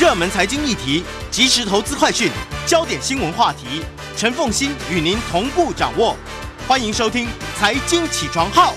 热门财经议题、即时投资快讯、焦点新闻话题，陈凤欣与您同步掌握。欢迎收听《财经起床号》。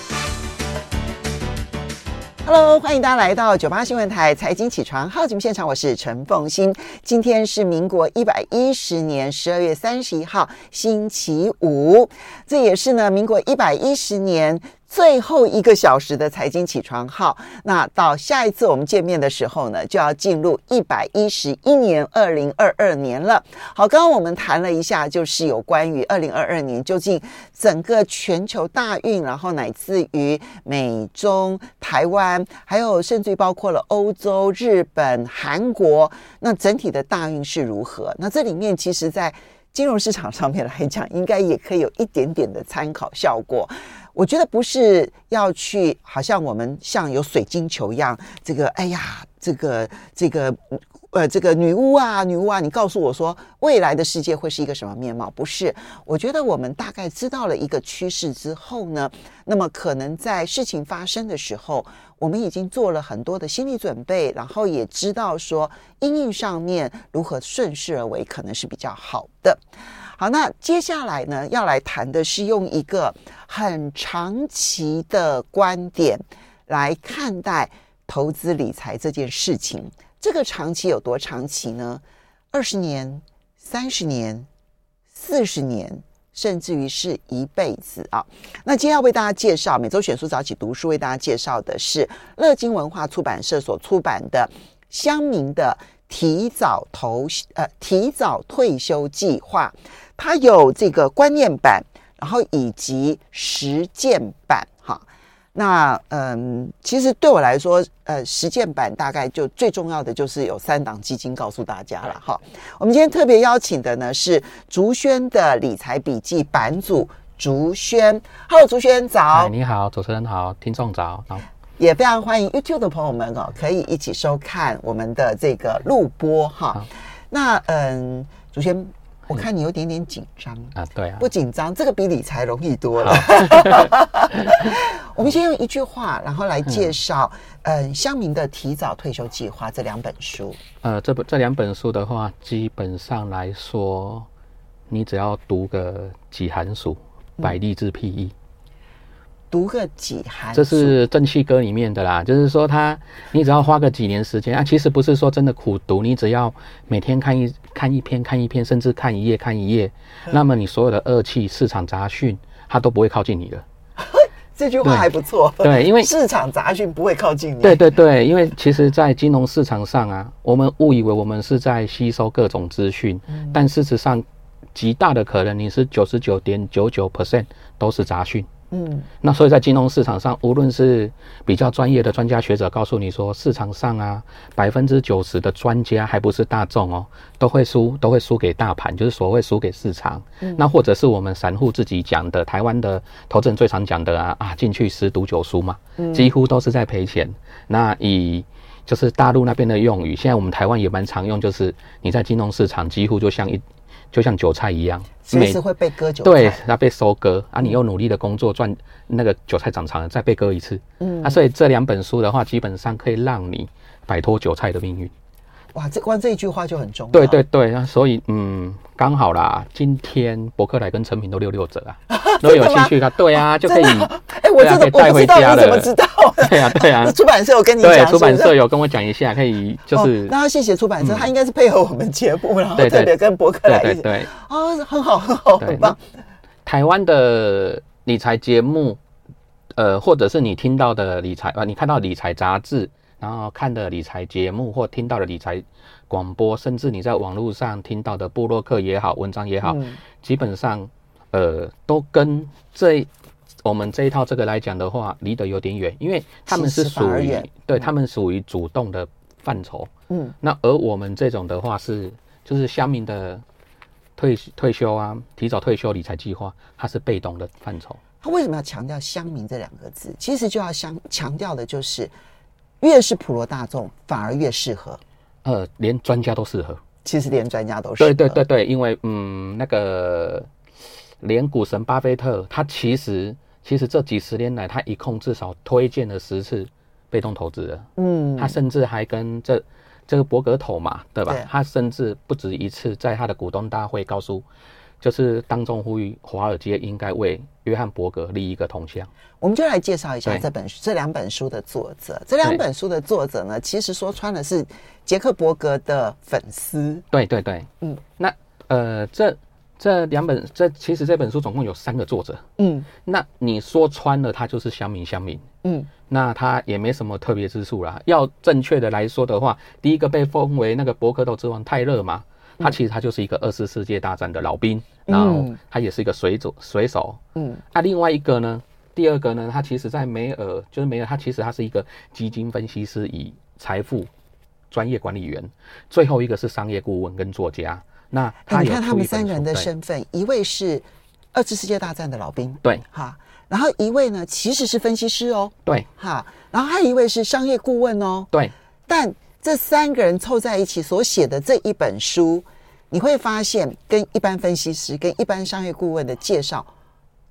Hello，欢迎大家来到九八新闻台财经起床号节目现场，我是陈凤欣。今天是民国一百一十年十二月三十一号，星期五，这也是呢民国一百一十年。最后一个小时的财经起床号，那到下一次我们见面的时候呢，就要进入一百一十一年二零二二年了。好，刚刚我们谈了一下，就是有关于二零二二年究竟整个全球大运，然后乃至于美中台湾，还有甚至于包括了欧洲、日本、韩国，那整体的大运是如何？那这里面其实，在金融市场上面来讲，应该也可以有一点点的参考效果。我觉得不是要去，好像我们像有水晶球一样，这个，哎呀，这个，这个，呃，这个女巫啊，女巫啊，你告诉我说未来的世界会是一个什么面貌？不是，我觉得我们大概知道了一个趋势之后呢，那么可能在事情发生的时候，我们已经做了很多的心理准备，然后也知道说因应上面如何顺势而为，可能是比较好的。好，那接下来呢，要来谈的是用一个很长期的观点来看待投资理财这件事情。这个长期有多长期呢？二十年、三十年、四十年，甚至于是一辈子啊！那今天要为大家介绍，每周选书早起读书，为大家介绍的是乐金文化出版社所出版的《乡民的提早投呃提早退休计划》。它有这个观念版，然后以及实践版，哈。那嗯，其实对我来说，呃，实践版大概就最重要的就是有三档基金告诉大家了，哈。我们今天特别邀请的呢是竹轩的理财笔记版主竹轩，Hello，竹轩早。你好，主持人好，听众早。好，也非常欢迎 YouTube 的朋友们哦，可以一起收看我们的这个录播哈。那嗯，竹轩。我看你有点点紧张啊，对啊，不紧张，这个比理财容易多了。我们先用一句话，然后来介绍，嗯，乡民的提早退休计划这两本书。呃，这本这两本书的话，基本上来说，你只要读个几寒暑，百利之辟矣。读个几寒，这是正气歌里面的啦。就是说，他你只要花个几年时间啊，其实不是说真的苦读，你只要每天看一看一篇，看一篇，甚至看一页，看一页，那么你所有的恶气、市场杂讯，它都不会靠近你了。这句话还不错。对，因为市场杂讯不会靠近你。对对对，因为其实，在金融市场上啊，我们误以为我们是在吸收各种资讯，嗯、但事实上，极大的可能你是九十九点九九 percent 都是杂讯。嗯，那所以在金融市场上，无论是比较专业的专家学者告诉你说，市场上啊，百分之九十的专家还不是大众哦，都会输，都会输给大盘，就是所谓输给市场。嗯，那或者是我们散户自己讲的，台湾的投资人最常讲的啊啊，进去十赌九输嘛，几乎都是在赔钱。那以就是大陆那边的用语，现在我们台湾也蛮常用，就是你在金融市场几乎就像一。就像韭菜一样，随时会被割韭菜。对，它被收割啊！你又努力的工作赚那个韭菜长长了，再被割一次。嗯，啊，所以这两本书的话，基本上可以让你摆脱韭菜的命运。哇，这光这一句话就很重要。对对对，那所以嗯，刚好啦，今天博客来跟成品都六六折啊，如果有兴趣 的，对啊，就可以。哎，我真的带回家了。怎么知道？对啊对啊，出版社有跟你讲。对，出版社有跟我讲一下，可以就是。那要谢谢出版社，他应该是配合我们节目，然后特别跟博客来。对对。啊，很好很好，很棒。台湾的理财节目，呃，或者是你听到的理财啊，你看到理财杂志。然后看的理财节目或听到的理财广播，甚至你在网络上听到的布洛克也好，文章也好，嗯、基本上，呃，都跟这我们这一套这个来讲的话，离得有点远，因为他们是属于对他们属于主动的范畴。嗯，那而我们这种的话是，就是乡民的退退休啊，提早退休理财计划，它是被动的范畴。他为什么要强调乡民这两个字？其实就要强强调的就是，越是普罗大众，反而越适合。呃，连专家都适合。其实连专家都适合。对对对对，因为嗯，那个连股神巴菲特，他其实其实这几十年来，他一共至少推荐了十次被动投资的。嗯，他甚至还跟这这个伯格头嘛，对吧？对他甚至不止一次在他的股东大会告诉。就是当众呼吁华尔街应该为约翰伯格立一个铜像。我们就来介绍一下这本这两本书的作者。这两本书的作者呢，其实说穿了是杰克伯格的粉丝。对对对，嗯，那呃，这这两本这其实这本书总共有三个作者。嗯，那你说穿了，他就是乡民乡民。嗯，那他也没什么特别之处啦。要正确的来说的话，第一个被封为那个伯克斗之王泰勒嘛。他其实他就是一个二次世界大战的老兵，然后他也是一个水手水手。嗯，啊，另外一个呢，第二个呢，他其实在梅尔就是梅尔，他其实他是一个基金分析师以财富专业管理员。最后一个是商业顾问跟作家。那他你看他们三个人的身份，一位是二次世界大战的老兵，对，哈，然后一位呢其实是分析师哦，对，哈，然后还有一位是商业顾问哦，对，但。这三个人凑在一起所写的这一本书，你会发现跟一般分析师、跟一般商业顾问的介绍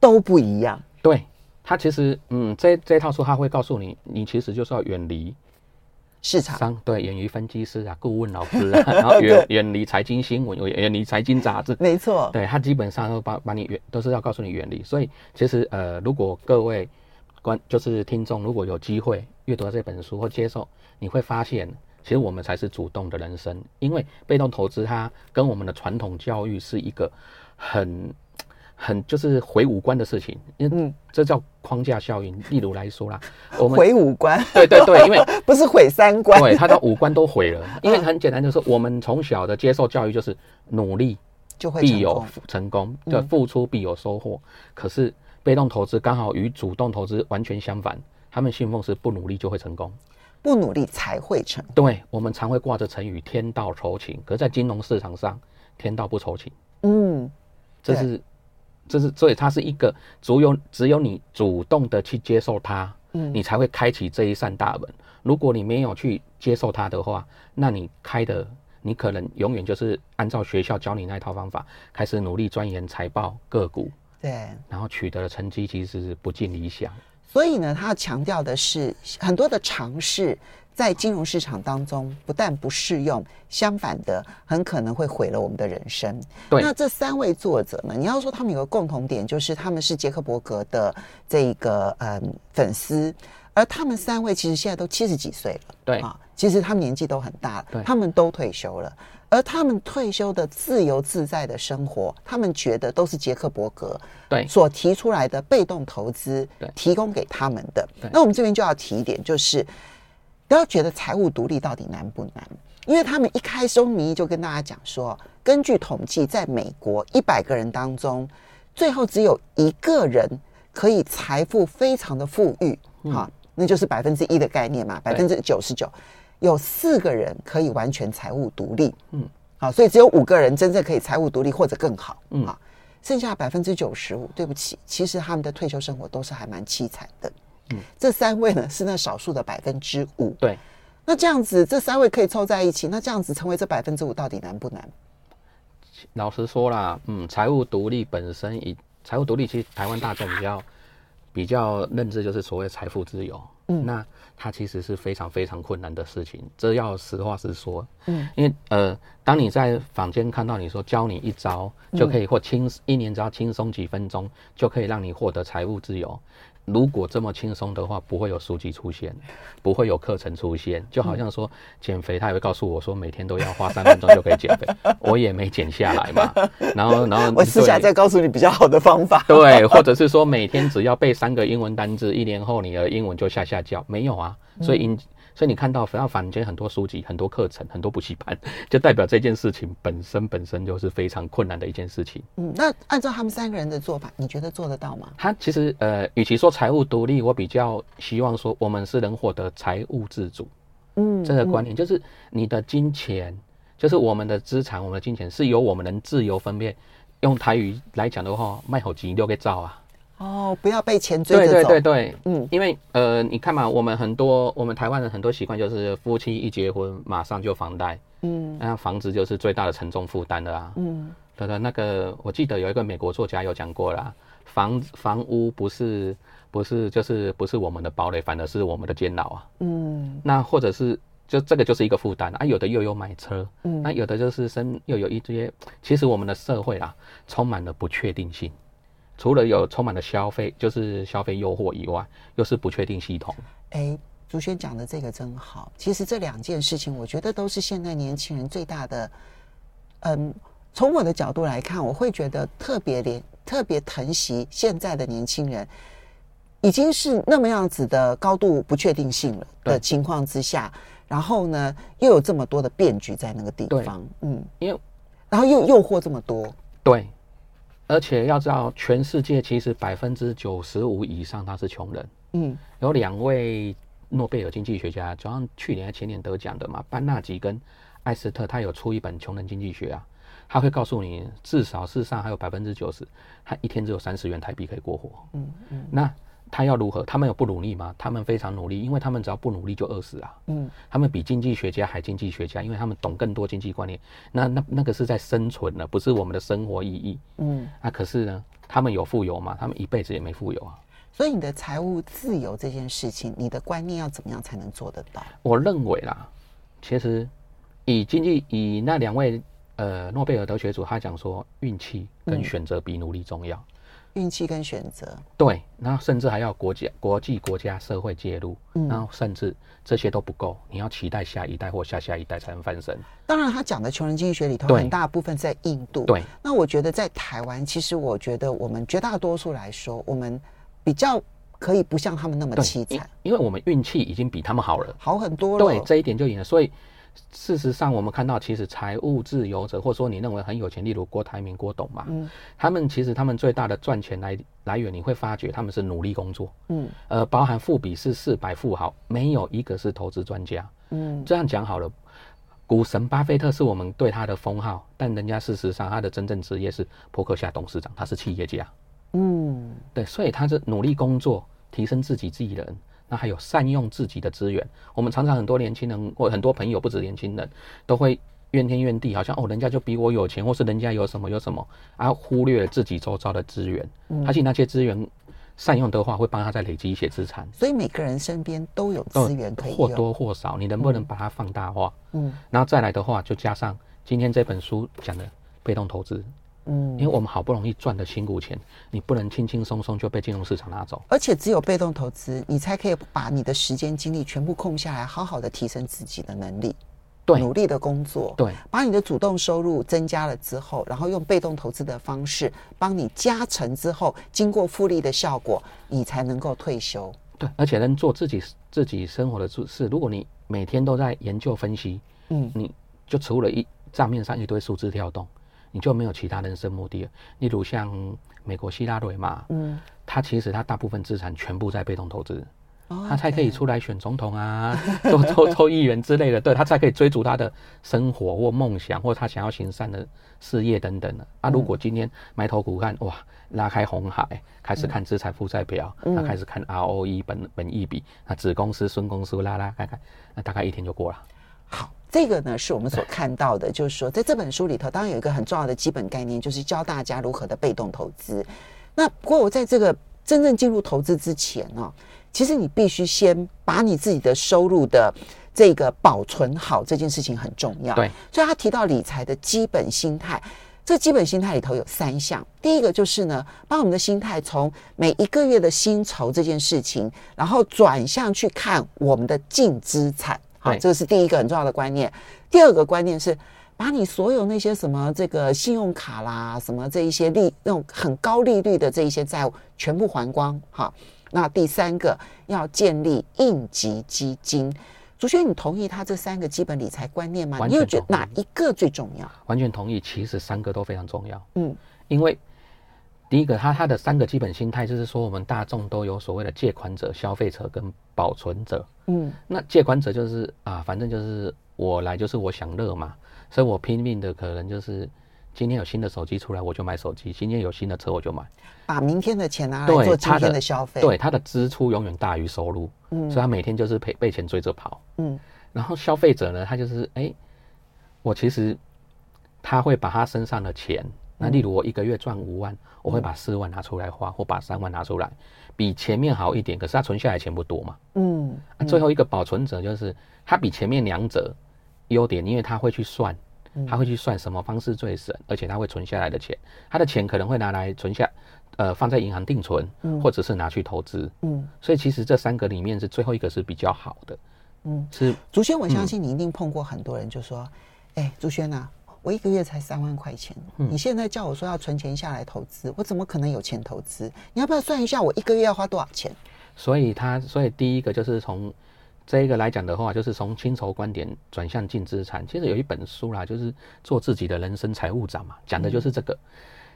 都不一样。对，他其实，嗯，这这套书他会告诉你，你其实就是要远离市场，对，远离分析师啊、顾问老师啊，然后远远离财经新闻，远离财经杂志。没错，对，他基本上都把把你远，都是要告诉你远离。所以，其实，呃，如果各位观就是听众，如果有机会阅读这本书或接受，你会发现。其实我们才是主动的人生，因为被动投资它跟我们的传统教育是一个很很就是毁五官的事情，因为这叫框架效应。例如来说啦，我们毁五官，对对对，因为 不是毁三观，对，他的五官都毁了。因为很简单，就是我们从小的接受教育就是努力就会必有成功，就付出必有收获。可是被动投资刚好与主动投资完全相反，他们信奉是不努力就会成功。不努力才会成。对，我们常会挂着成语“天道酬勤”，可是，在金融市场上，天道不酬勤。嗯，这是，这是，所以它是一个只有只有你主动的去接受它，嗯，你才会开启这一扇大门。如果你没有去接受它的话，那你开的，你可能永远就是按照学校教你那套方法，开始努力钻研财报个股，对，然后取得的成绩其实是不尽理想。所以呢，他要强调的是很多的尝试在金融市场当中不但不适用，相反的很可能会毁了我们的人生。对，那这三位作者呢，你要说他们有个共同点，就是他们是杰克伯格的这个嗯粉丝，而他们三位其实现在都七十几岁了，对啊，其实他们年纪都很大了，他们都退休了。而他们退休的自由自在的生活，他们觉得都是杰克伯格对。所提出来的被动投资提供给他们的。那我们这边就要提一点，就是不要觉得财务独立到底难不难，因为他们一开宗明义就跟大家讲说，根据统计，在美国一百个人当中，最后只有一个人可以财富非常的富裕，哈，那就是百分之一的概念嘛，百分之九十九。有四个人可以完全财务独立，嗯，好，所以只有五个人真正可以财务独立或者更好，嗯，好，剩下百分之九十五，对不起，其实他们的退休生活都是还蛮凄惨的，嗯，这三位呢是那少数的百分之五，对，那这样子这三位可以凑在一起，那这样子成为这百分之五到底难不难？老实说啦，嗯，财务独立本身以财务独立，其实台湾大众比较比较认知就是所谓财富自由，嗯，那。它其实是非常非常困难的事情，这要实话实说。嗯，因为呃，当你在坊间看到你说教你一招就可以或轻一年只要轻松几分钟就可以让你获得财务自由。如果这么轻松的话，不会有书籍出现，不会有课程出现。就好像说减肥，他也会告诉我说每天都要花三分钟就可以减肥，我也没减下来嘛。然后，然后 我私下再告诉你比较好的方法。对，或者是说每天只要背三个英文单字，一年后你的英文就下下叫。没有啊，所以所以你看到要坊间很多书籍、很多课程、很多补习班，就代表这件事情本身本身就是非常困难的一件事情。嗯，那按照他们三个人的做法，你觉得做得到吗？他其实呃，与其说财务独立，我比较希望说我们是能获得财务自主。嗯，这个观念就是你的金钱，就是我们的资产，我们的金钱是由我们能自由分配。用台语来讲的话，卖好钱留给造啊。哦，不要被钱追着走。对对对对，嗯，因为呃，你看嘛，我们很多我们台湾人很多习惯就是夫妻一结婚马上就房贷，嗯，那房子就是最大的沉重负担的啊。嗯，对对，那个我记得有一个美国作家有讲过啦，房房屋不是不是就是不是我们的堡垒，反而是我们的监牢啊。嗯，那或者是就这个就是一个负担啊，有的又有买车，嗯，那有的就是生又有一些，其实我们的社会啊充满了不确定性。除了有充满了消费，就是消费诱惑以外，又是不确定系统。哎、欸，竹轩讲的这个真好。其实这两件事情，我觉得都是现在年轻人最大的。嗯，从我的角度来看，我会觉得特别怜特别疼惜现在的年轻人，已经是那么样子的高度不确定性了的情况之下，然后呢，又有这么多的变局在那个地方，嗯，因为然后又诱惑这么多，对。而且要知道，全世界其实百分之九十五以上他是穷人。嗯，有两位诺贝尔经济学家，就像去年还前年得奖的嘛，班纳吉跟艾斯特，他有出一本《穷人经济学》啊，他会告诉你，至少世上还有百分之九十，他一天只有三十元台币可以过活。嗯嗯，那。他要如何？他们有不努力吗？他们非常努力，因为他们只要不努力就饿死啊。嗯，他们比经济学家还经济学家，因为他们懂更多经济观念。那那那个是在生存呢，不是我们的生活意义。嗯，啊，可是呢，他们有富有吗？他们一辈子也没富有啊。所以你的财务自由这件事情，你的观念要怎么样才能做得到？我认为啦，其实以经济以那两位呃诺贝尔得学主，他讲说运气跟选择比努力重要。嗯运气跟选择，对，然后甚至还要国家、国际、国家、社会介入，嗯，然后甚至这些都不够，你要期待下一代或下下一代才能翻身。当然，他讲的穷人经济学里头很大部分在印度，对。那我觉得在台湾，其实我觉得我们绝大多数来说，我们比较可以不像他们那么凄惨，因为我们运气已经比他们好了，好很多了。对，这一点就赢了，所以。事实上，我们看到，其实财务自由者，或者说你认为很有钱，例如郭台铭、郭董嘛，嗯，他们其实他们最大的赚钱来来源，你会发觉他们是努力工作，嗯，呃，包含富比是四百富豪，没有一个是投资专家，嗯，这样讲好了，股神巴菲特是我们对他的封号，但人家事实上他的真正职业是伯克夏董事长，他是企业家，嗯，对，所以他是努力工作，提升自己自己人。那还有善用自己的资源，我们常常很多年轻人或很多朋友，不止年轻人，都会怨天怨地，好像哦，人家就比我有钱，或是人家有什么有什么，而忽略了自己周遭的资源。嗯，而且那些资源善用的话，会帮他再累积一些资产。所以每个人身边都有资源可以用，或多或少，你能不能把它放大化？嗯，然后再来的话，就加上今天这本书讲的被动投资。嗯，因为我们好不容易赚的辛苦钱，你不能轻轻松松就被金融市场拿走。而且只有被动投资，你才可以把你的时间精力全部空下来，好好的提升自己的能力。对，努力的工作。对，把你的主动收入增加了之后，然后用被动投资的方式帮你加成之后，经过复利的效果，你才能够退休。对，而且能做自己自己生活的事。如果你每天都在研究分析，嗯，你就除了一账面上一堆数字跳动。你就没有其他人生目的了。例如像美国希拉蕊嘛，嗯，他其实他大部分资产全部在被动投资，哦，他才可以出来选总统啊，做 做做议员之类的，对，他才可以追逐他的生活或梦想，或他想要行善的事业等等的。啊，如果今天埋头苦干，哇，拉开红海，开始看资产负债表，那、嗯、开始看 ROE 本本益比，那子公司、孙公司拉拉看看，那大概一天就过了。好。这个呢，是我们所看到的，就是说，在这本书里头，当然有一个很重要的基本概念，就是教大家如何的被动投资。那不过，我在这个真正进入投资之前呢，其实你必须先把你自己的收入的这个保存好，这件事情很重要。对，所以他提到理财的基本心态，这基本心态里头有三项。第一个就是呢，把我们的心态从每一个月的薪酬这件事情，然后转向去看我们的净资产。好，这个是第一个很重要的观念。第二个观念是，把你所有那些什么这个信用卡啦，什么这一些利那种很高利率的这一些债务全部还光。好，那第三个要建立应急基金。竹轩，你同意他这三个基本理财观念吗？你又觉得哪一个最重要？完全同意，其实三个都非常重要。嗯，因为第一个，它它的三个基本心态就是说，我们大众都有所谓的借款者、消费者跟保存者。嗯，那借款者就是啊，反正就是我来就是我享乐嘛，所以我拼命的可能就是今天有新的手机出来我就买手机，今天有新的车我就买，把明天的钱拿来做今天的消费。对，他的支出永远大于收入，嗯，所以他每天就是被被钱追着跑。嗯，然后消费者呢，他就是哎、欸，我其实他会把他身上的钱。那例如我一个月赚五万，我会把四万拿出来花，或把三万拿出来，比前面好一点。可是他存下来钱不多嘛。嗯。啊，最后一个保存者就是他比前面两者优点，因为他会去算，他会去算什么方式最省，而且他会存下来的钱，他的钱可能会拿来存下，呃，放在银行定存，或者是拿去投资。嗯。所以其实这三个里面是最后一个是比较好的。嗯。是。竹轩，我相信你一定碰过很多人，就说：“哎，竹轩呐。”我一个月才三万块钱，你现在叫我说要存钱下来投资，我怎么可能有钱投资？你要不要算一下我一个月要花多少钱？所以他，所以第一个就是从这一个来讲的话，就是从薪酬观点转向净资产。其实有一本书啦，就是做自己的人生财务长嘛，讲的就是这个，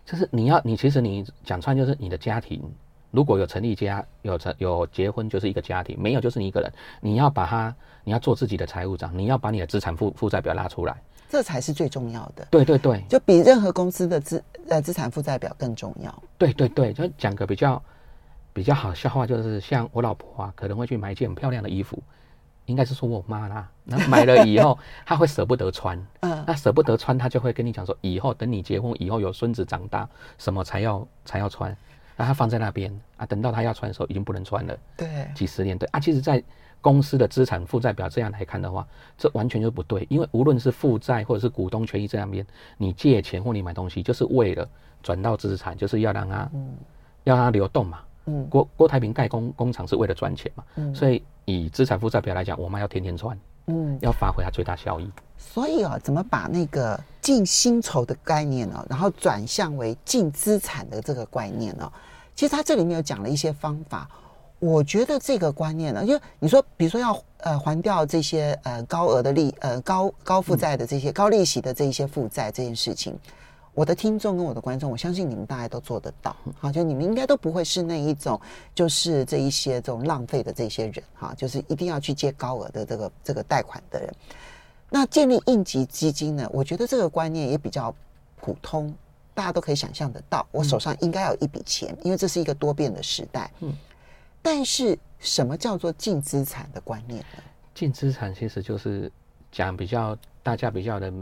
就是你要你其实你讲穿就是你的家庭如果有成立家有成有结婚就是一个家庭，没有就是你一个人，你要把它你要做自己的财务长，你要把你的资产负负债表拉出来。这才是最重要的。对对对，就比任何公司的资呃资产负债表更重要。对对对，就讲个比较比较好笑话，就是像我老婆啊，可能会去买一件很漂亮的衣服，应该是说我妈啦，那买了以后，她会舍不得穿。嗯，那舍不得穿，她就会跟你讲说，以后等你结婚以后有孙子长大，什么才要才要穿，那她放在那边啊，等到她要穿的时候，已经不能穿了。对，几十年对啊，其实，在。公司的资产负债表这样来看的话，这完全就不对。因为无论是负债或者是股东权益这样边，你借钱或你买东西，就是为了转到资产，就是要让它，嗯，要让它流动嘛。嗯，郭郭台铭盖工工厂是为了赚钱嘛。嗯，所以以资产负债表来讲，我们要天天赚，嗯，要发挥它最大效益。所以啊，怎么把那个净薪酬的概念呢，然后转向为净资产的这个概念呢？其实它这里面有讲了一些方法。我觉得这个观念呢，因为你说，比如说要呃还掉这些呃高额的利呃高高负债的这些高利息的这一些负债这件事情，我的听众跟我的观众，我相信你们大家都做得到，好，就你们应该都不会是那一种就是这一些这种浪费的这些人哈，就是一定要去借高额的这个这个贷款的人。那建立应急基金呢，我觉得这个观念也比较普通，大家都可以想象得到，我手上应该有一笔钱，因为这是一个多变的时代，嗯。但是，什么叫做净资产的观念呢？净资产其实就是讲比较大家比较的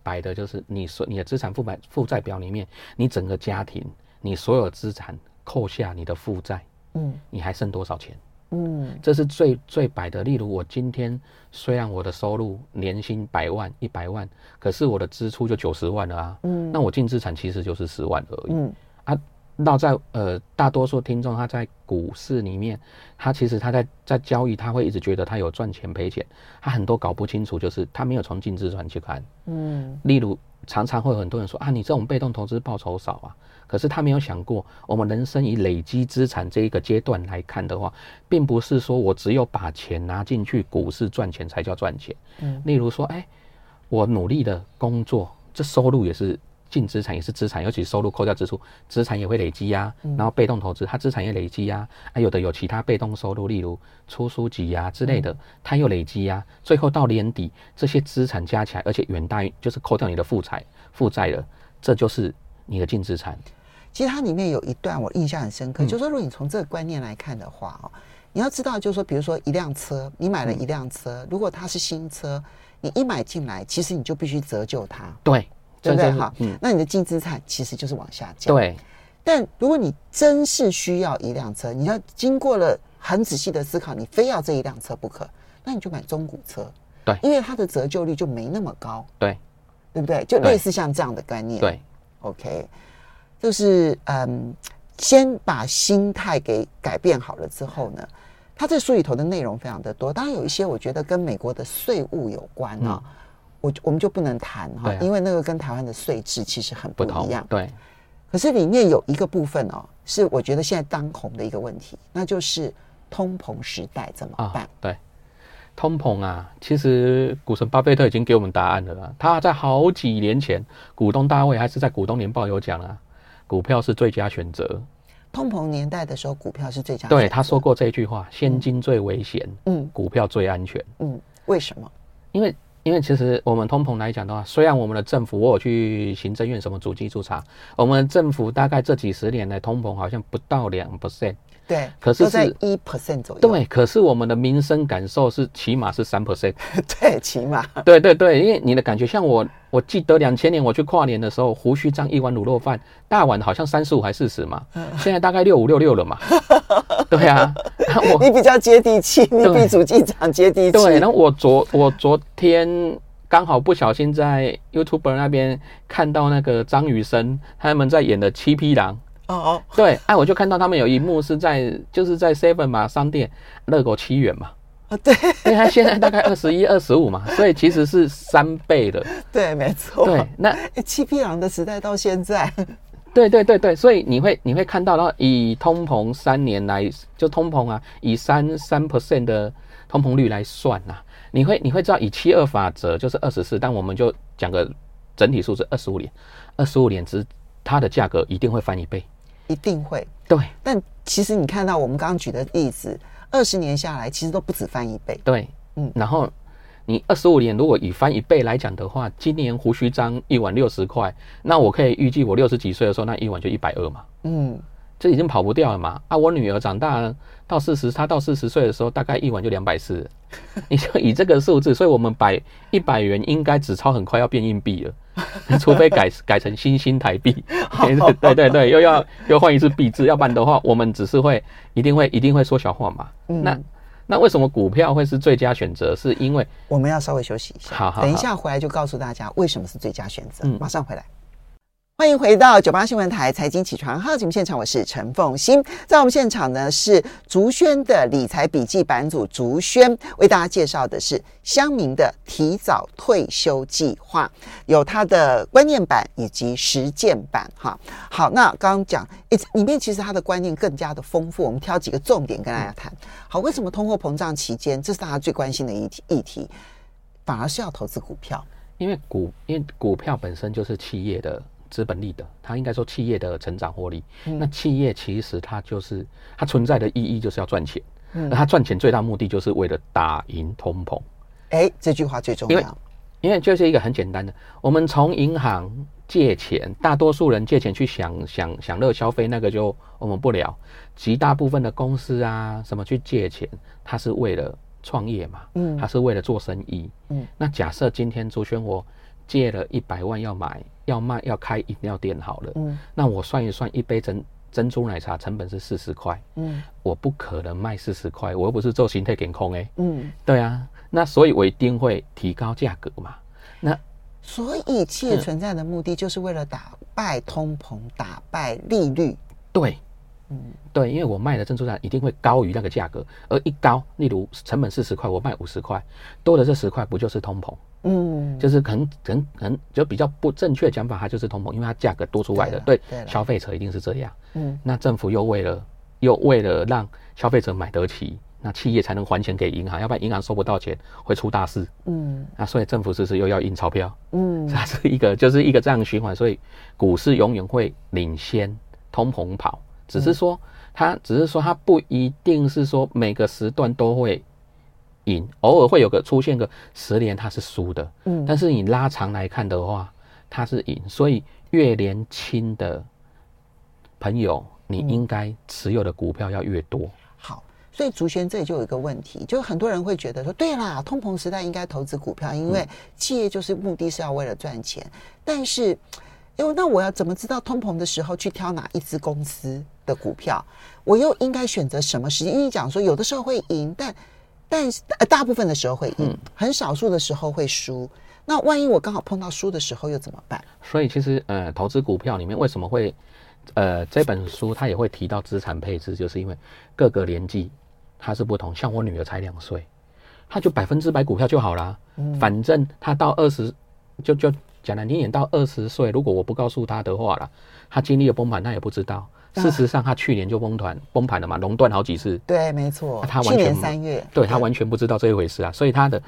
白的，就是你说你的资产负债负债表里面，你整个家庭你所有资产扣下你的负债，嗯，你还剩多少钱？嗯，这是最最白的。例如，我今天虽然我的收入年薪百万一百万，可是我的支出就九十万了啊，嗯，那我净资产其实就是十万而已，嗯啊。那在呃，大多数听众他在股市里面，他其实他在在交易，他会一直觉得他有赚钱赔钱，他很多搞不清楚，就是他没有从净资产去看。嗯，例如常常会有很多人说啊，你这种被动投资报酬少啊，可是他没有想过，我们人生以累积资产这一个阶段来看的话，并不是说我只有把钱拿进去股市赚钱才叫赚钱。嗯，例如说，哎，我努力的工作，这收入也是。净资产也是资产，尤其收入扣掉支出，资产也会累积呀、啊。然后被动投资，它资产也累积呀、啊。还有的有其他被动收入，例如出书籍呀之类的，它又累积呀、啊。最后到年底，这些资产加起来，而且远大于就是扣掉你的负债负债了，这就是你的净资产。其实它里面有一段我印象很深刻，嗯、就是说如果你从这个观念来看的话哦，你要知道就是说，比如说一辆车，你买了一辆车，如果它是新车，你一买进来，其实你就必须折旧它。对。对不对？哈，嗯，那你的净资产其实就是往下降。对，但如果你真是需要一辆车，你要经过了很仔细的思考，你非要这一辆车不可，那你就买中古车。对，因为它的折旧率就没那么高。对，对不对？就类似像这样的概念。对，OK，就是嗯，先把心态给改变好了之后呢，它这书里头的内容非常的多，当然有一些我觉得跟美国的税务有关啊。嗯我我们就不能谈哈，啊、因为那个跟台湾的税制其实很不一样。对，可是里面有一个部分哦，是我觉得现在当红的一个问题，那就是通膨时代怎么办？哦、对，通膨啊，其实股神巴菲特已经给我们答案了啦。他在好几年前，股东大会还是在股东年报有讲啊，股票是最佳选择。通膨年代的时候，股票是最佳选择。对，他说过这句话：现金最危险，嗯，股票最安全。嗯，为什么？因为。因为其实我们通膨来讲的话，虽然我们的政府，我有去行政院什么主计处查，我们政府大概这几十年来通膨好像不到两 percent，对，可是是在一 percent 左右，对，可是我们的民生感受是起码是三 percent，对，起码，对对对，因为你的感觉像我，我记得两千年我去跨年的时候，胡须张一碗卤肉饭，大碗好像三十五还四十嘛，现在大概六五六六了嘛，对啊。你比较接地气，你比主机长接地气。对，然后我昨我昨天刚好不小心在 YouTuber 那边看到那个张雨生他们在演的《七匹狼》。哦哦，对，哎，我就看到他们有一幕是在就是在 Seven 嘛商店，热狗七元嘛。啊，对，因为他现在大概二十一、二十五嘛，所以其实是三倍的。对，没错。对，那七匹狼的时代到现在。对对对对，所以你会你会看到，然后以通膨三年来就通膨啊，以三三 percent 的通膨率来算啊，你会你会知道以七二法则就是二十四，但我们就讲个整体数字二十五年，二十五年之它的价格一定会翻一倍，一定会。对，但其实你看到我们刚刚举的例子，二十年下来其实都不止翻一倍。对，嗯，然后。你二十五年如果以翻一倍来讲的话，今年胡须章一碗六十块，那我可以预计我六十几岁的时候，那一碗就一百二嘛。嗯，这已经跑不掉了嘛。啊，我女儿长大了到四十，她到四十岁的时候，大概一碗就两百四。你就以这个数字，所以我们百一百元应该纸钞很快要变硬币了，除非改 改成新兴台币。对对对，又要又换一次币制，要不然的话，我们只是会一定会一定会缩小化嘛。嗯、那。那为什么股票会是最佳选择？是因为我们要稍微休息一下，好，好，等一下回来就告诉大家为什么是最佳选择。嗯，马上回来。欢迎回到九八新闻台财经起床号节目现场，我是陈凤欣。在我们现场呢是竹轩的理财笔记版主竹轩，为大家介绍的是乡民的提早退休计划，有他的观念版以及实践版。哈，好，那刚刚讲，里面其实他的观念更加的丰富，我们挑几个重点跟大家谈。好，为什么通货膨胀期间，这是大家最关心的议题？议题反而是要投资股票，因为股因为股票本身就是企业的。资本利得，它应该说企业的成长获利。嗯、那企业其实它就是它存在的意义就是要赚钱，嗯、那它赚钱最大目的就是为了打赢通膨。哎，这句话最重要。因为因为就是一个很简单的，我们从银行借钱，大多数人借钱去享享享乐消费，那个就我们不聊。极大部分的公司啊，什么去借钱，它是为了创业嘛，嗯，它是为了做生意，嗯。那假设今天朱轩我借了一百万要买。要卖要开饮料店好了，嗯，那我算一算，一杯珍珍珠奶茶成本是四十块，嗯，我不可能卖四十块，我又不是做形态给空哎，嗯，对啊，那所以我一定会提高价格嘛，那所以企业存在的目的就是为了打败通膨，打败利率，对，嗯，对，因为我卖的珍珠奶茶一定会高于那个价格，而一高，例如成本四十块，我卖五十块，多的这十块不就是通膨？嗯，就是可能可能可能就比较不正确的讲法，它就是通膨，因为它价格多出来的，对，对消费者一定是这样。嗯，那政府又为了又为了让消费者买得起，那企业才能还钱给银行，要不然银行收不到钱会出大事。嗯，那所以政府是不是又要印钞票？嗯，它是一个就是一个这样的循环，所以股市永远会领先通膨跑，只是说它只是说它不一定是说每个时段都会。赢，偶尔会有个出现个十年它是输的，嗯，但是你拉长来看的话，它是赢，所以越年轻的朋友，你应该持有的股票要越多。嗯、好，所以竹轩这里就有一个问题，就很多人会觉得说，对啦，通膨时代应该投资股票，因为企业就是目的是要为了赚钱。嗯、但是，因为那我要怎么知道通膨的时候去挑哪一支公司的股票？我又应该选择什么时间？因为讲说有的时候会赢，但但是大部分的时候会赢，嗯、很少数的时候会输。那万一我刚好碰到输的时候又怎么办？所以其实呃，投资股票里面为什么会呃这本书它也会提到资产配置，就是因为各个年纪它是不同。像我女儿才两岁，她就百分之百股票就好啦。嗯、反正她到二十就就讲难听点，到二十岁，如果我不告诉她的话啦，她经历了崩盘，她也不知道。事实上，他去年就崩盘崩盘了嘛，垄断好几次。对，没错。他完全三月，对他完全不知道这一回事啊，所以他的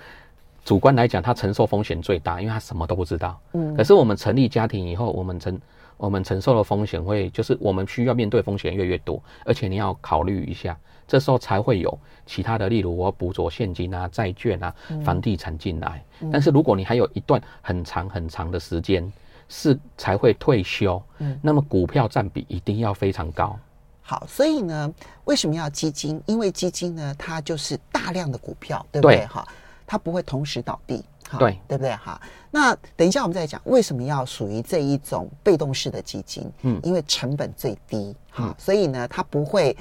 主观来讲，他承受风险最大，因为他什么都不知道。嗯。可是我们成立家庭以后，我们承我们承受的风险会就是我们需要面对风险越来越多，而且你要考虑一下，这时候才会有其他的，例如我捕捉现金啊、债券啊、房地产进来。嗯、但是如果你还有一段很长很长的时间是才会退休，嗯，那么股票占比一定要非常高。好，所以呢，为什么要基金？因为基金呢，它就是大量的股票，对不对？哈，它不会同时倒闭，对，对不对？哈，那等一下我们再讲为什么要属于这一种被动式的基金？嗯，因为成本最低，哈、嗯，所以呢，它不会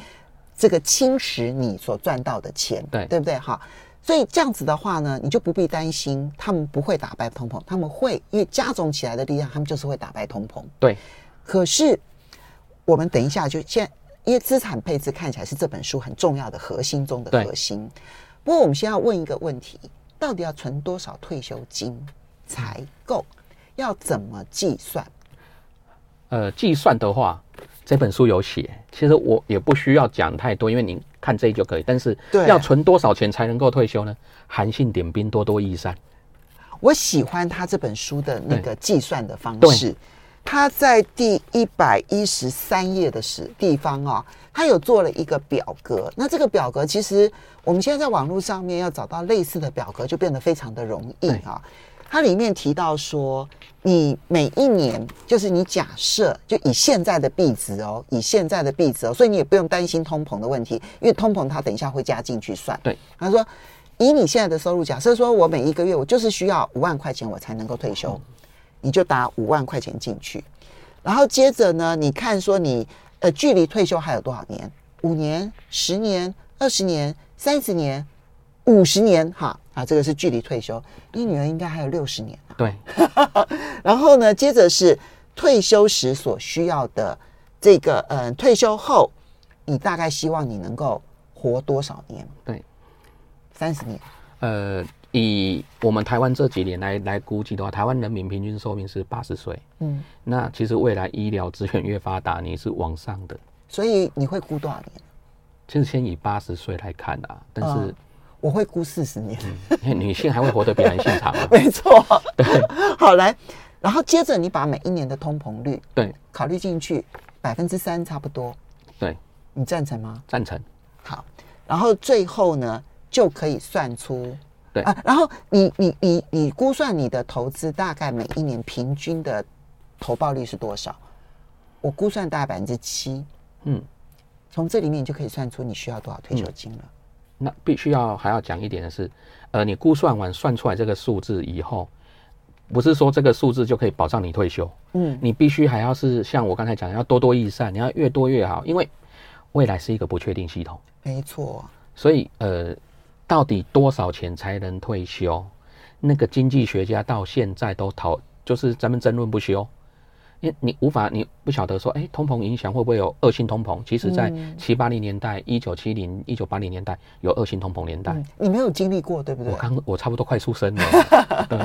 这个侵蚀你所赚到的钱，对，对不对？哈，所以这样子的话呢，你就不必担心他们不会打败通膨，他们会，因为加总起来的力量，他们就是会打败通膨。对，可是我们等一下就现在。因为资产配置看起来是这本书很重要的核心中的核心，不过我们先要问一个问题：到底要存多少退休金才够？要怎么计算？呃，计算的话，这本书有写。其实我也不需要讲太多，因为您看这一就可以。但是要存多少钱才能够退休呢？韩信点兵，多多益善。我喜欢他这本书的那个计算的方式。他在第一百一十三页的时地方啊，他有做了一个表格。那这个表格其实我们现在在网络上面要找到类似的表格，就变得非常的容易啊。它里面提到说，你每一年就是你假设就以现在的币值哦，以现在的币值哦，所以你也不用担心通膨的问题，因为通膨它等一下会加进去算。对，他说以你现在的收入，假设说我每一个月我就是需要五万块钱，我才能够退休。你就打五万块钱进去，然后接着呢，你看说你呃距离退休还有多少年？五年、十年、二十年、三十年、五十年，哈啊，这个是距离退休。你女儿应该还有六十年。对。然后呢，接着是退休时所需要的这个呃退休后，你大概希望你能够活多少年？对，三十年。呃。以我们台湾这几年来来估计的话，台湾人民平均寿命是八十岁。嗯，那其实未来医疗资源越发达，你是往上的。所以你会估多少年？其实先以八十岁来看啊，但是、呃、我会估四十年。嗯、女性还会活得比男性长。没错。对，好来，然后接着你把每一年的通膨率对考虑进去，百分之三差不多。对，你赞成吗？赞成。好，然后最后呢，就可以算出。对啊，然后你你你你估算你的投资大概每一年平均的投报率是多少？我估算大概百分之七。嗯，从这里面你就可以算出你需要多少退休金了。嗯、那必须要还要讲一点的是，呃，你估算完算出来这个数字以后，不是说这个数字就可以保障你退休。嗯，你必须还要是像我刚才讲，要多多益善，你要越多越好，因为未来是一个不确定系统。没错。所以呃。到底多少钱才能退休？那个经济学家到现在都讨，就是咱们争论不休。因为你无法，你不晓得说，哎，通膨影响会不会有恶性通膨？其实，在七八零年代、一九七零、一九八零年代有恶性通膨年代。嗯，你没有经历过，对不对？我刚，我差不多快出生了。对，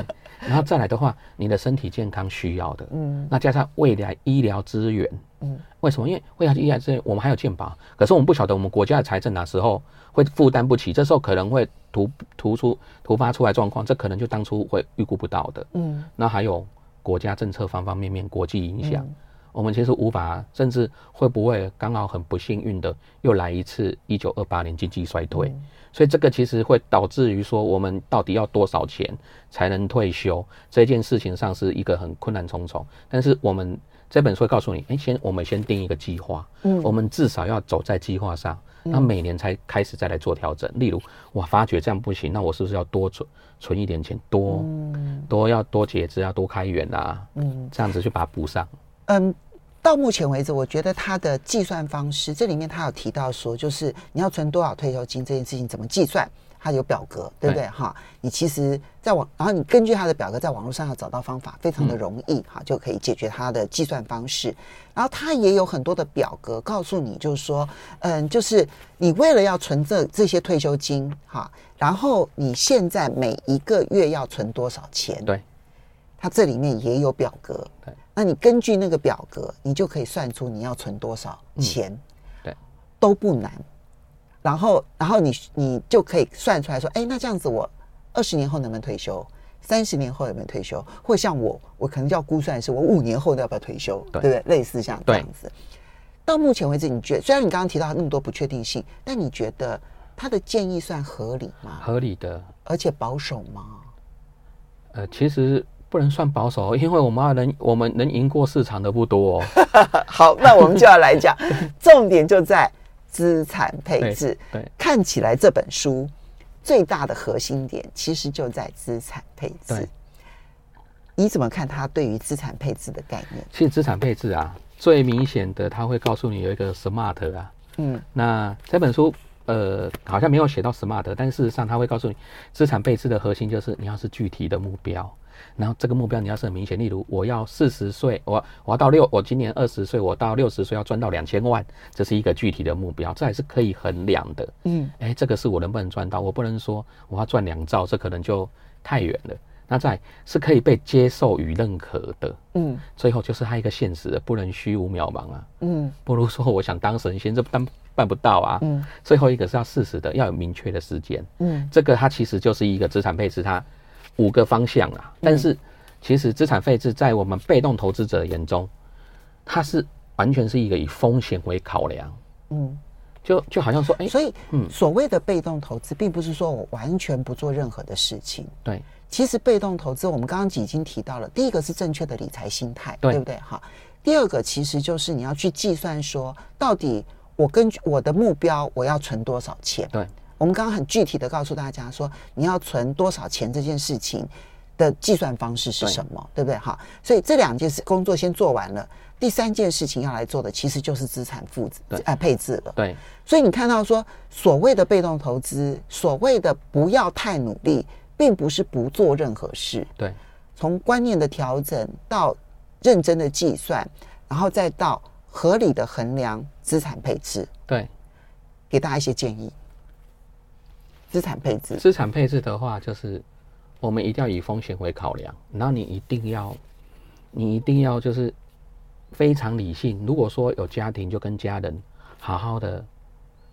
然后再来的话，你的身体健康需要的，嗯，那加上未来医疗资源，嗯，为什么？因为未来医疗资源我们还有健保，可是我们不晓得我们国家的财政哪时候会负担不起，这时候可能会突突出突发出来状况，这可能就当初会预估不到的。嗯，那还有。国家政策方方面面，国际影响，嗯、我们其实无法，甚至会不会刚好很不幸运的又来一次一九二八年经济衰退，嗯、所以这个其实会导致于说，我们到底要多少钱才能退休这件事情上是一个很困难重重。但是我们这本书会告诉你，哎，先我们先定一个计划，嗯，我们至少要走在计划上。那每年才开始再来做调整，例如我发觉这样不行，那我是不是要多存存一点钱，多、嗯、多要多节制，要多开源啊，嗯，这样子去把它补上。嗯，到目前为止，我觉得它的计算方式，这里面他有提到说，就是你要存多少退休金这件事情怎么计算。它有表格，对不对？哈，你其实在网，然后你根据它的表格在网络上要找到方法，非常的容易，哈、嗯，就可以解决它的计算方式。然后它也有很多的表格告诉你，就是说，嗯，就是你为了要存这这些退休金，哈，然后你现在每一个月要存多少钱？对，它这里面也有表格。对，那你根据那个表格，你就可以算出你要存多少钱。嗯、对，都不难。然后，然后你你就可以算出来说，哎，那这样子我二十年后能不能退休？三十年后有没有退休，或像我，我可能就要估算是我五年后要不要退休，对，对不对？类似像这样子。到目前为止，你觉得虽然你刚刚提到那么多不确定性，但你觉得他的建议算合理吗？合理的，而且保守吗？呃，其实不能算保守，因为我们能我们能赢过市场的不多哦。好，那我们就要来讲，重点就在资产配置。对，对，看起来这本书最大的核心点其实就在资产配置。你怎么看他对于资产配置的概念？其实资产配置啊。最明显的，他会告诉你有一个 SMART 啊，嗯，那这本书呃好像没有写到 SMART，但事实上他会告诉你，资产配置的核心就是你要是具体的目标，然后这个目标你要是很明显，例如我要四十岁，我我要到六，我今年二十岁，我到六十岁要赚到两千万，这是一个具体的目标，这还是可以衡量的，嗯，哎，这个是我能不能赚到，我不能说我要赚两兆，这可能就太远了。那在是可以被接受与认可的，嗯，最后就是它一个现实的，不能虚无渺茫啊，嗯，不如说我想当神仙，这办办不到啊，嗯，最后一个是要事实的，要有明确的时间，嗯，这个它其实就是一个资产配置，它五个方向啊，但是其实资产配置在我们被动投资者眼中，它是完全是一个以风险为考量，嗯，就就好像说，哎，所以，嗯，所谓的被动投资，并不是说我完全不做任何的事情，对。其实被动投资，我们刚刚已经提到了，第一个是正确的理财心态，对，对不对？哈，第二个其实就是你要去计算说，到底我根据我的目标，我要存多少钱？对，我们刚刚很具体的告诉大家说，你要存多少钱这件事情的计算方式是什么？对，对不对？哈，所以这两件事工作先做完了，第三件事情要来做的，其实就是资产负资啊配置了。对，所以你看到说，所谓的被动投资，所谓的不要太努力。并不是不做任何事，对，从观念的调整到认真的计算，然后再到合理的衡量资产配置，对，给大家一些建议。资产配置，资产配置的话，就是我们一定要以风险为考量，然后你一定要，你一定要就是非常理性。如果说有家庭，就跟家人好好的、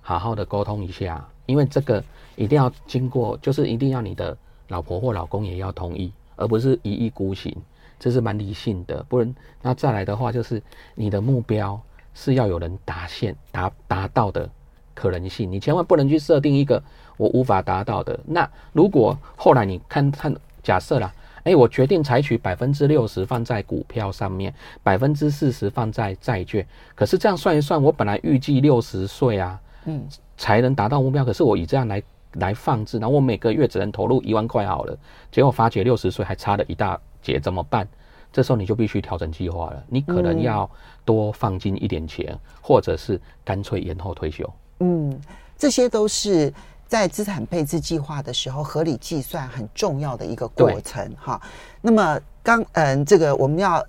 好好的沟通一下，因为这个一定要经过，就是一定要你的。老婆或老公也要同意，而不是一意孤行，这是蛮理性的。不然，那再来的话，就是你的目标是要有人达现、达达到的可能性。你千万不能去设定一个我无法达到的。那如果后来你看看，假设啦，哎，我决定采取百分之六十放在股票上面，百分之四十放在债券。可是这样算一算，我本来预计六十岁啊，嗯，才能达到目标。可是我以这样来。来放置，然后我每个月只能投入一万块好了，结果发觉六十岁还差了一大截，怎么办？这时候你就必须调整计划了，你可能要多放进一点钱，嗯、或者是干脆延后退休。嗯，这些都是在资产配置计划的时候合理计算很重要的一个过程哈。那么刚嗯，这个我们要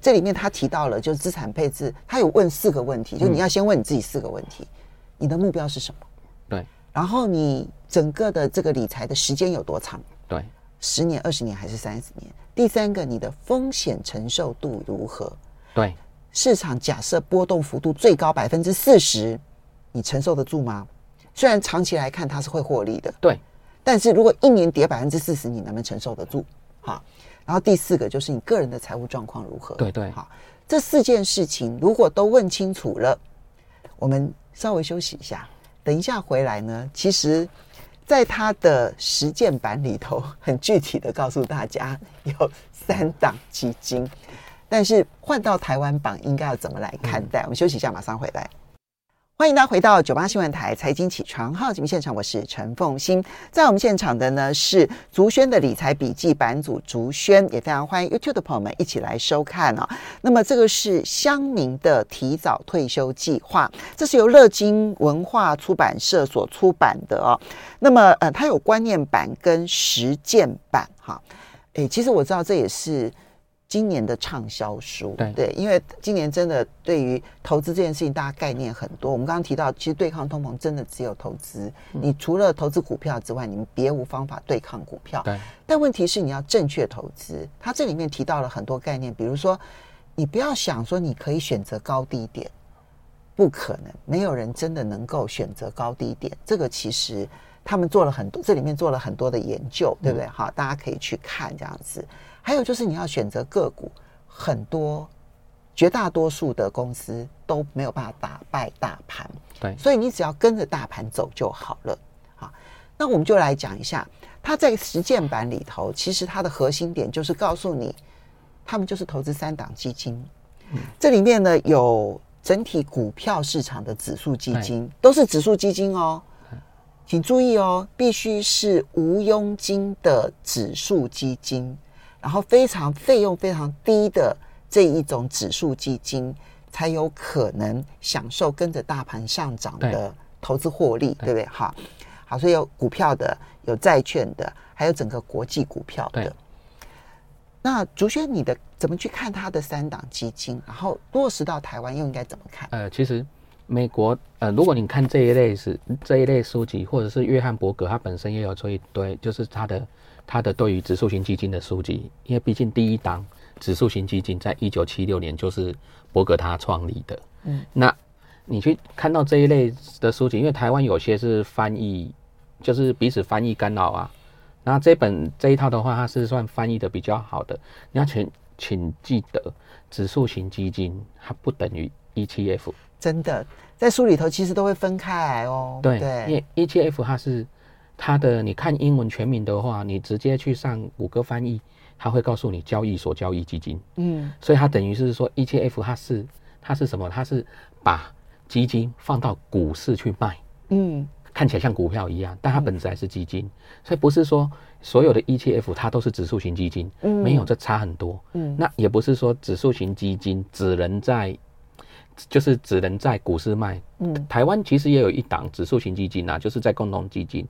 这里面他提到了，就是资产配置，他有问四个问题，就你要先问你自己四个问题，嗯、你的目标是什么？对。然后你整个的这个理财的时间有多长？对，十年、二十年还是三十年？第三个，你的风险承受度如何？对，市场假设波动幅度最高百分之四十，你承受得住吗？虽然长期来看它是会获利的，对，但是如果一年跌百分之四十，你能不能承受得住？哈，然后第四个就是你个人的财务状况如何？对对，好，这四件事情如果都问清楚了，我们稍微休息一下。等一下回来呢，其实，在他的实践版里头，很具体的告诉大家有三档基金，但是换到台湾榜应该要怎么来看待？我们休息一下，马上回来。欢迎大家回到九八新闻台财经起床号节目现场，我是陈凤欣。在我们现场的呢是竹轩的理财笔记版主竹轩，也非常欢迎 YouTube 的朋友们一起来收看哦。那么这个是乡民的提早退休计划，这是由乐金文化出版社所出版的哦。那么呃，它有观念版跟实践版哈。诶，其实我知道这也是。今年的畅销书，对对，因为今年真的对于投资这件事情，大家概念很多。我们刚刚提到，其实对抗通膨真的只有投资。你除了投资股票之外，你们别无方法对抗股票。对。但问题是，你要正确投资。它这里面提到了很多概念，比如说，你不要想说你可以选择高低点，不可能，没有人真的能够选择高低点。这个其实他们做了很多，这里面做了很多的研究，对不对？好，大家可以去看这样子。还有就是你要选择个股，很多绝大多数的公司都没有办法打败大盘，对，所以你只要跟着大盘走就好了。好，那我们就来讲一下，它在实践版里头，其实它的核心点就是告诉你，他们就是投资三档基金，嗯，这里面呢有整体股票市场的指数基金，都是指数基金哦。请注意哦，必须是无佣金的指数基金，然后非常费用非常低的这一种指数基金，才有可能享受跟着大盘上涨的投资获利，对，对不对？哈，好，所以有股票的，有债券的，还有整个国际股票的。那竹轩，你的怎么去看它的三档基金，然后落实到台湾又应该怎么看？呃，其实。美国呃，如果你看这一类是这一类书籍，或者是约翰伯格他本身也有做一堆，就是他的他的对于指数型基金的书籍，因为毕竟第一档指数型基金在一九七六年就是伯格他创立的。嗯，那你去看到这一类的书籍，因为台湾有些是翻译，就是彼此翻译干扰啊。那这本这一套的话，它是算翻译的比较好的。你要请请记得，指数型基金它不等于 ETF。真的，在书里头其实都会分开来哦。对，对，因为 ETF 它是它的，你看英文全名的话，你直接去上谷歌翻译，它会告诉你交易所交易基金。嗯，所以它等于是说 ETF 它是它是什么？它是把基金放到股市去卖。嗯，看起来像股票一样，但它本质还是基金。嗯，所以不是说所有的 ETF 它都是指数型基金。嗯，没有，这差很多。嗯，那也不是说指数型基金只能在。就是只能在股市卖。嗯，台湾其实也有一档指数型基金啊，就是在共同基金。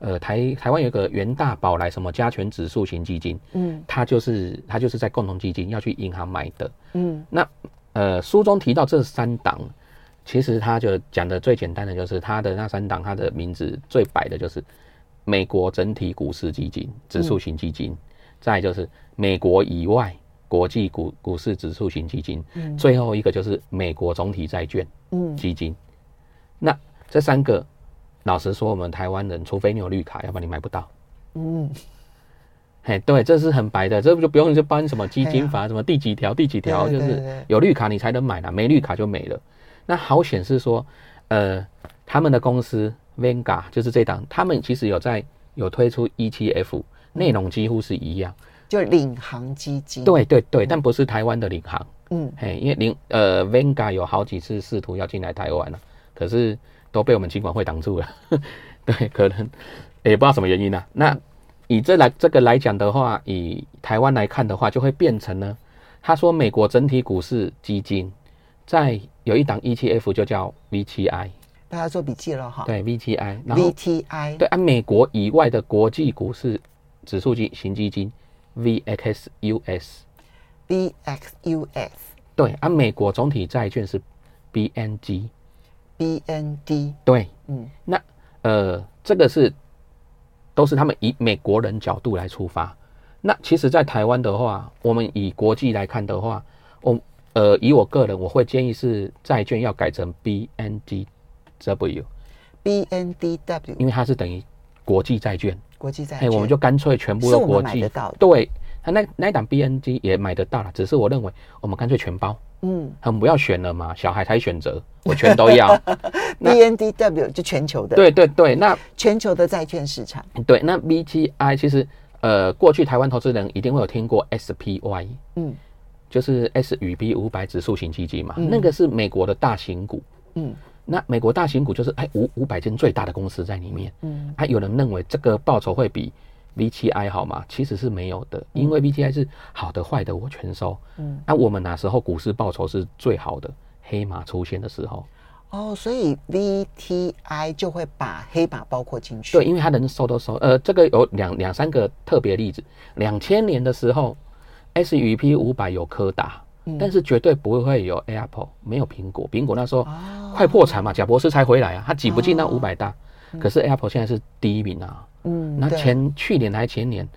呃，台台湾有个元大宝来什么加权指数型基金。嗯，它就是它就是在共同基金要去银行买的。嗯，那呃书中提到这三档，其实他就讲的最简单的就是他的那三档，它的名字最白的就是美国整体股市基金指数型基金，嗯、再就是美国以外。国际股股市指数型基金，嗯，最后一个就是美国总体债券基金。嗯，那这三个，老实说，我们台湾人，除非你有绿卡，要不然你买不到。嗯，嘿，对，这是很白的，这不就不用去搬什么基金法，什么第几条第几条，就是有绿卡你才能买了，没绿卡就没了。那好显示说，呃，他们的公司 Vanguard 就是这档，他们其实有在有推出 ETF，内容几乎是一样。就领航基金，对对对，但不是台湾的领航，嗯，嘿，因为领呃 Vanguard 有好几次试图要进来台湾了，可是都被我们金管会挡住了，对，可能也不知道什么原因呢、啊。那以这来这个来讲的话，以台湾来看的话，就会变成呢，他说美国整体股市基金在有一档 ETF 就叫 VTI，大家做笔记了哈，对 VTI，然后 VTI，对，按美国以外的国际股市指数基型基金。VXUS，VXUS，对，啊，美国总体债券是 BNG，BND，对，嗯，那呃，这个是都是他们以美国人角度来出发。那其实，在台湾的话，我们以国际来看的话，我呃，以我个人，我会建议是债券要改成 BNDW，BNDW，因为它是等于国际债券。国际债券，我们就干脆全部都国际。对，他那那一档 BNG 也买得到了，只是我认为我们干脆全包。嗯，我们不要选了嘛，小孩才选择，我全都要。BNDW 就全球的。对对对，那全球的债券市场。对，那 BTI 其实呃，过去台湾投资人一定会有听过 SPY，嗯，就是 S 与 B 五百指数型基金嘛，嗯、那个是美国的大型股。嗯。那美国大型股就是哎五五百间最大的公司在里面，嗯，啊有人认为这个报酬会比 VTI 好吗？其实是没有的，因为 VTI 是好的坏的我全收，嗯，那我们哪时候股市报酬是最好的？黑马出现的时候，哦，所以 VTI 就会把黑马包括进去，对，因为它能收都收，呃，这个有两两三个特别例子，两千年的时候，S&P 五百有柯达。但是绝对不会会有 Apple，没有苹果。苹果那时候快破产嘛，贾博士才回来啊，他挤不进那五百大。可是 Apple 现在是第一名啊。嗯，那前去年还前年，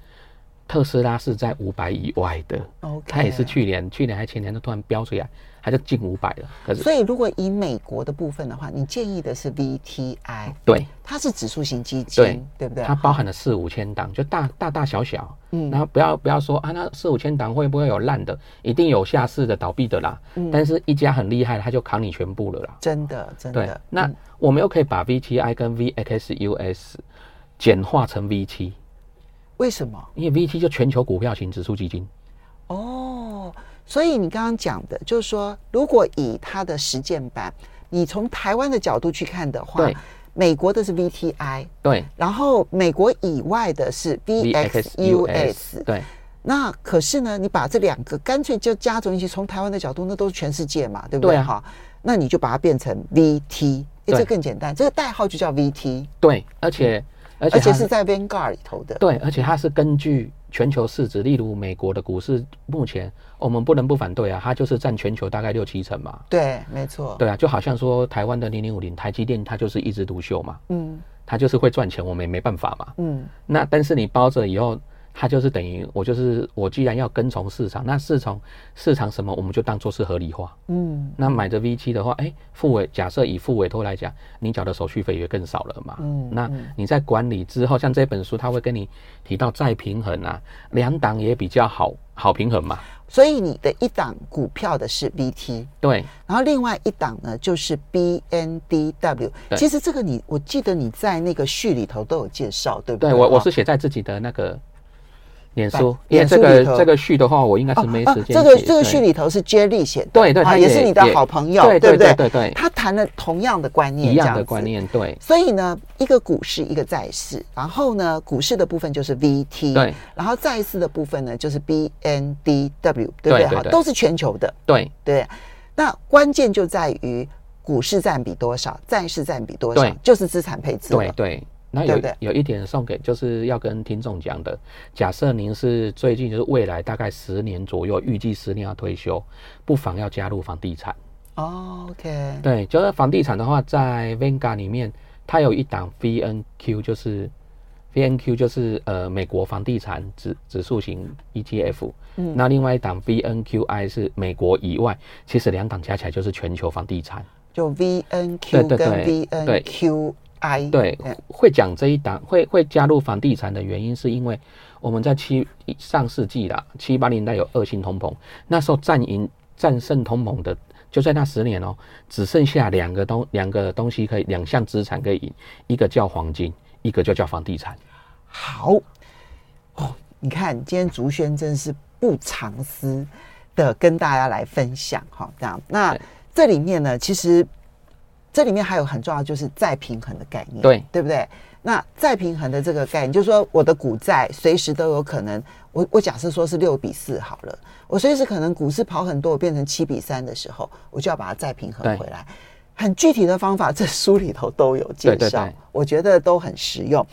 特斯拉是在五百以外的。它也是去年、去年还前年都突然飙出来，它就近五百了。可是，所以如果以美国的部分的话，你建议的是 VTI，对，它是指数型基金，对，对不对？它包含了四五千档，就大大大小小。嗯，然后不要不要说啊，那四五千档会不会有烂的？一定有下市的、倒闭的啦。嗯，但是一家很厉害，它就扛你全部了啦。真的，真的。对，那我们又可以把 VTI 跟 VXUS 简化成 VT。为什么？因为 VT 就全球股票型指数基金。哦，所以你刚刚讲的，就是说，如果以它的实践版，你从台湾的角度去看的话，对，美国的是 VTI，对，然后美国以外的是 VXUS，对。那可是呢，你把这两个干脆就加总一起，从台湾的角度，那都是全世界嘛，对不对？哈，那你就把它变成 VT，这更简单，这个代号就叫 VT。对，而且。而且是在 Vanguard 里头的，对，而且它是根据全球市值，例如美国的股市，目前我们不能不反对啊，它就是占全球大概六七成嘛。对，没错。对啊，就好像说台湾的零零五零，台积电它就是一枝独秀嘛，嗯，它就是会赚钱，我们也没办法嘛，嗯。那但是你包着以后。它就是等于我就是我，既然要跟从市场，那市场市场什么，我们就当做是合理化。嗯，那买着 V 七的话，哎、欸，副委假设以付委托来讲，你缴的手续费也更少了嘛。嗯，那你在管理之后，像这本书，它会跟你提到再平衡啊，两档也比较好好平衡嘛。所以你的一档股票的是 VT，对，然后另外一档呢就是 BNDW。其实这个你我记得你在那个序里头都有介绍，对不对？对，我我是写在自己的那个。脸书，因为这个这个序的话，我应该是没时间。这个这个序里头是 Jerry 写的，对对，他也是你的好朋友，对不对？对对，他谈了同样的观念，一样的观念，对。所以呢，一个股市，一个债市，然后呢，股市的部分就是 VT，对，然后债市的部分呢就是 BNDW，对不对？好，都是全球的，对对。那关键就在于股市占比多少，债市占比多少，就是资产配置，对对。那有有一点送给，就是要跟听众讲的。假设您是最近就是未来大概十年左右，预计十年要退休，不妨要加入房地产。Oh, OK，对，就是房地产的话，在 Vanguard 里面，它有一档 VNQ，就是 VNQ 就是呃美国房地产指指数型 ETF。嗯，那另外一档 VNQI 是美国以外，其实两档加起来就是全球房地产。就 VNQ 跟 VNQ。I 对，会讲这一档会会加入房地产的原因，是因为我们在七上世纪啦，七八年代有恶性通膨，那时候战赢战胜通膨的，就在那十年哦，只剩下两个东两个东西可以两项资产可以赢，一个叫黄金，一个就叫房地产。好哦，你看今天竹轩真是不藏私的跟大家来分享哈，这样那这里面呢，其实。这里面还有很重要，就是再平衡的概念，对对不对？那再平衡的这个概念，就是说我的股债随时都有可能，我我假设说是六比四好了，我随时可能股市跑很多，我变成七比三的时候，我就要把它再平衡回来。很具体的方法，这书里头都有介绍，对对对，我觉得都很实用。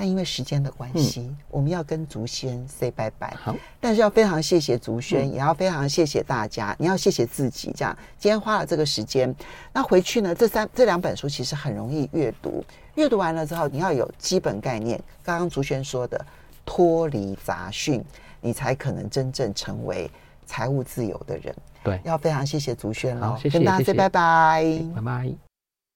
那因为时间的关系，嗯、我们要跟竹轩 say 拜拜。好，但是要非常谢谢竹轩，嗯、也要非常谢谢大家。你要谢谢自己，这样今天花了这个时间。那回去呢？这三这两本书其实很容易阅读。阅读完了之后，你要有基本概念。刚刚竹轩说的，脱离杂讯，你才可能真正成为财务自由的人。对，要非常谢谢竹轩喽。谢谢，跟大家 say 拜拜，拜拜。